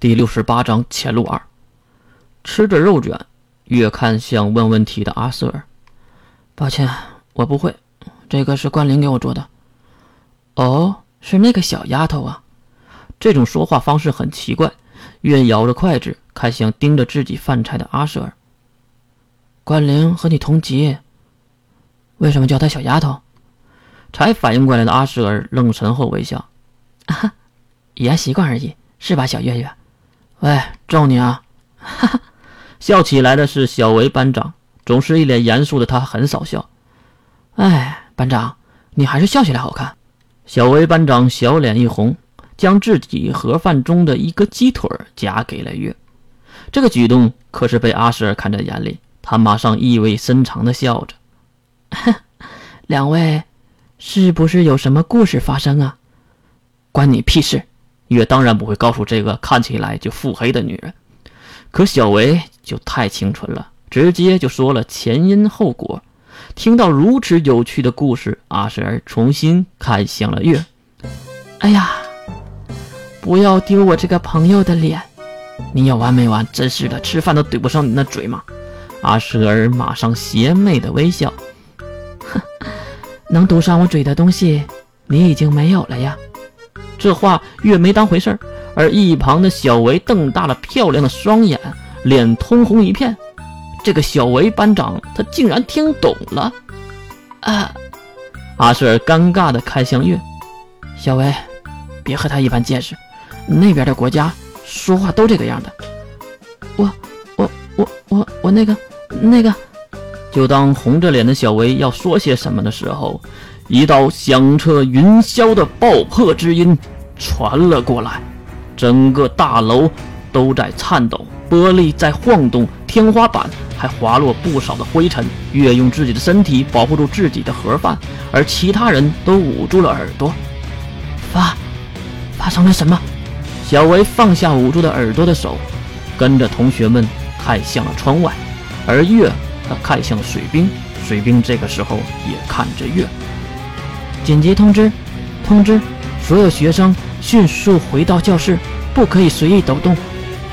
第六十八章前路二。吃着肉卷，越看向问问题的阿瑟尔。抱歉，我不会，这个是关灵给我做的。哦，是那个小丫头啊。这种说话方式很奇怪。越咬着筷子，看向盯着自己饭菜的阿瑟尔。关灵和你同级，为什么叫她小丫头？才反应过来的阿瑟尔愣神后微笑：“啊，语言习惯而已，是吧，小月月？喂，揍你啊！”哈哈，笑起来的是小维班长，总是一脸严肃的他很少笑。哎，班长，你还是笑起来好看。小维班长小脸一红。将自己盒饭中的一个鸡腿夹给了月，这个举动可是被阿舍尔看在眼里。他马上意味深长的笑着：“ 两位，是不是有什么故事发生啊？关你屁事！”月当然不会告诉这个看起来就腹黑的女人。可小维就太清纯了，直接就说了前因后果。听到如此有趣的故事，阿舍尔重新看向了月。哎呀！不要丢我这个朋友的脸！你有完没完？真是的，吃饭都对不上你那嘴吗？阿舍尔马上邪魅的微笑，哼，能堵上我嘴的东西，你已经没有了呀。这话越没当回事儿，而一旁的小维瞪大了漂亮的双眼，脸通红一片。这个小维班长，他竟然听懂了！啊！阿舍尔尴尬的看向月，小维，别和他一般见识。那边的国家说话都这个样的。我我我我我那个那个，就当红着脸的小薇要说些什么的时候，一道响彻云霄的爆破之音传了过来，整个大楼都在颤抖，玻璃在晃动，天花板还滑落不少的灰尘。月用自己的身体保护住自己的盒饭，而其他人都捂住了耳朵。发发生了什么？小维放下捂住的耳朵的手，跟着同学们看向了窗外，而月他看向了水兵，水兵这个时候也看着月。紧急通知，通知所有学生迅速回到教室，不可以随意抖动。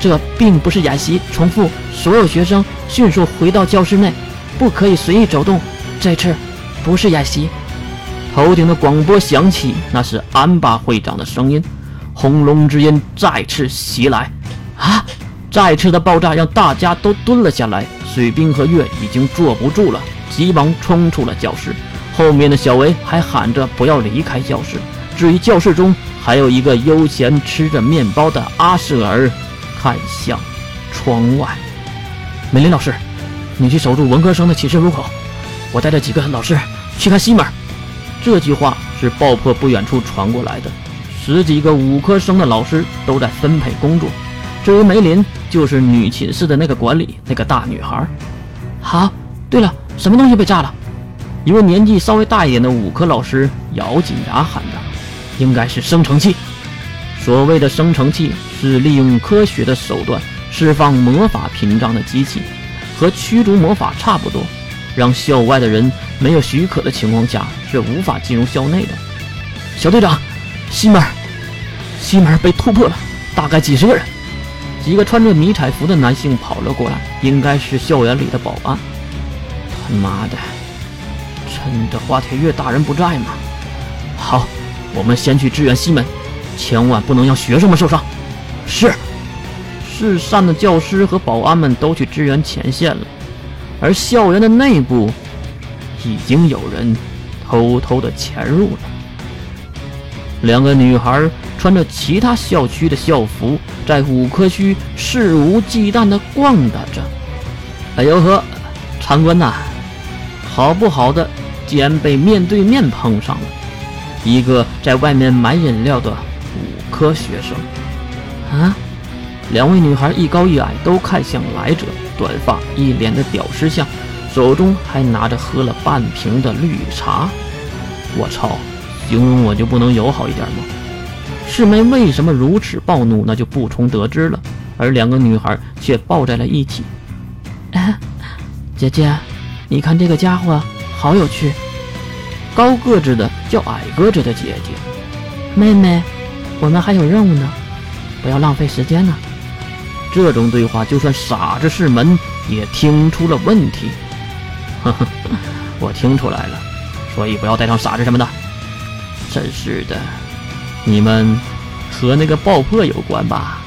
这并不是演习。重复，所有学生迅速回到教室内，不可以随意走动。这次不是演习。头顶的广播响起，那是安巴会长的声音。轰隆之音再次袭来，啊！再次的爆炸让大家都蹲了下来。水兵和月已经坐不住了，急忙冲出了教室。后面的小维还喊着不要离开教室。至于教室中还有一个悠闲吃着面包的阿舍尔，看向窗外。美林老师，你去守住文科生的寝室入口，我带着几个老师去看西门。这句话是爆破不远处传过来的。十几个五科生的老师都在分配工作，至于梅林，就是女寝室的那个管理那个大女孩。好，对了，什么东西被炸了？一位年纪稍微大一点的五科老师咬紧牙喊道：“应该是生成器。”所谓的生成器是利用科学的手段释放魔法屏障的机器，和驱逐魔法差不多，让校外的人没有许可的情况下是无法进入校内的。小队长。西门，西门被突破了，大概几十个人，几个穿着迷彩服的男性跑了过来，应该是校园里的保安。他妈的，趁着花铁月大人不在吗？好，我们先去支援西门，千万不能让学生们受伤。是，市上的教师和保安们都去支援前线了，而校园的内部已经有人偷偷的潜入了。两个女孩穿着其他校区的校服，在五科区肆无忌惮地逛荡着。哎呦呵，参观呐！好不好的，竟然被面对面碰上了。一个在外面买饮料的五科学生。啊！两位女孩一高一矮，都看向来者，短发，一脸的屌丝相，手中还拿着喝了半瓶的绿茶。我操！形容我就不能友好一点吗？世梅为什么如此暴怒，那就不从得知了。而两个女孩却抱在了一起。姐姐，你看这个家伙好有趣。高个子的叫矮个子的姐姐。妹妹，我们还有任务呢，不要浪费时间呢。这种对话，就算傻子是门也听出了问题。呵呵，我听出来了，所以不要带上傻子什么的。真是的，你们和那个爆破有关吧？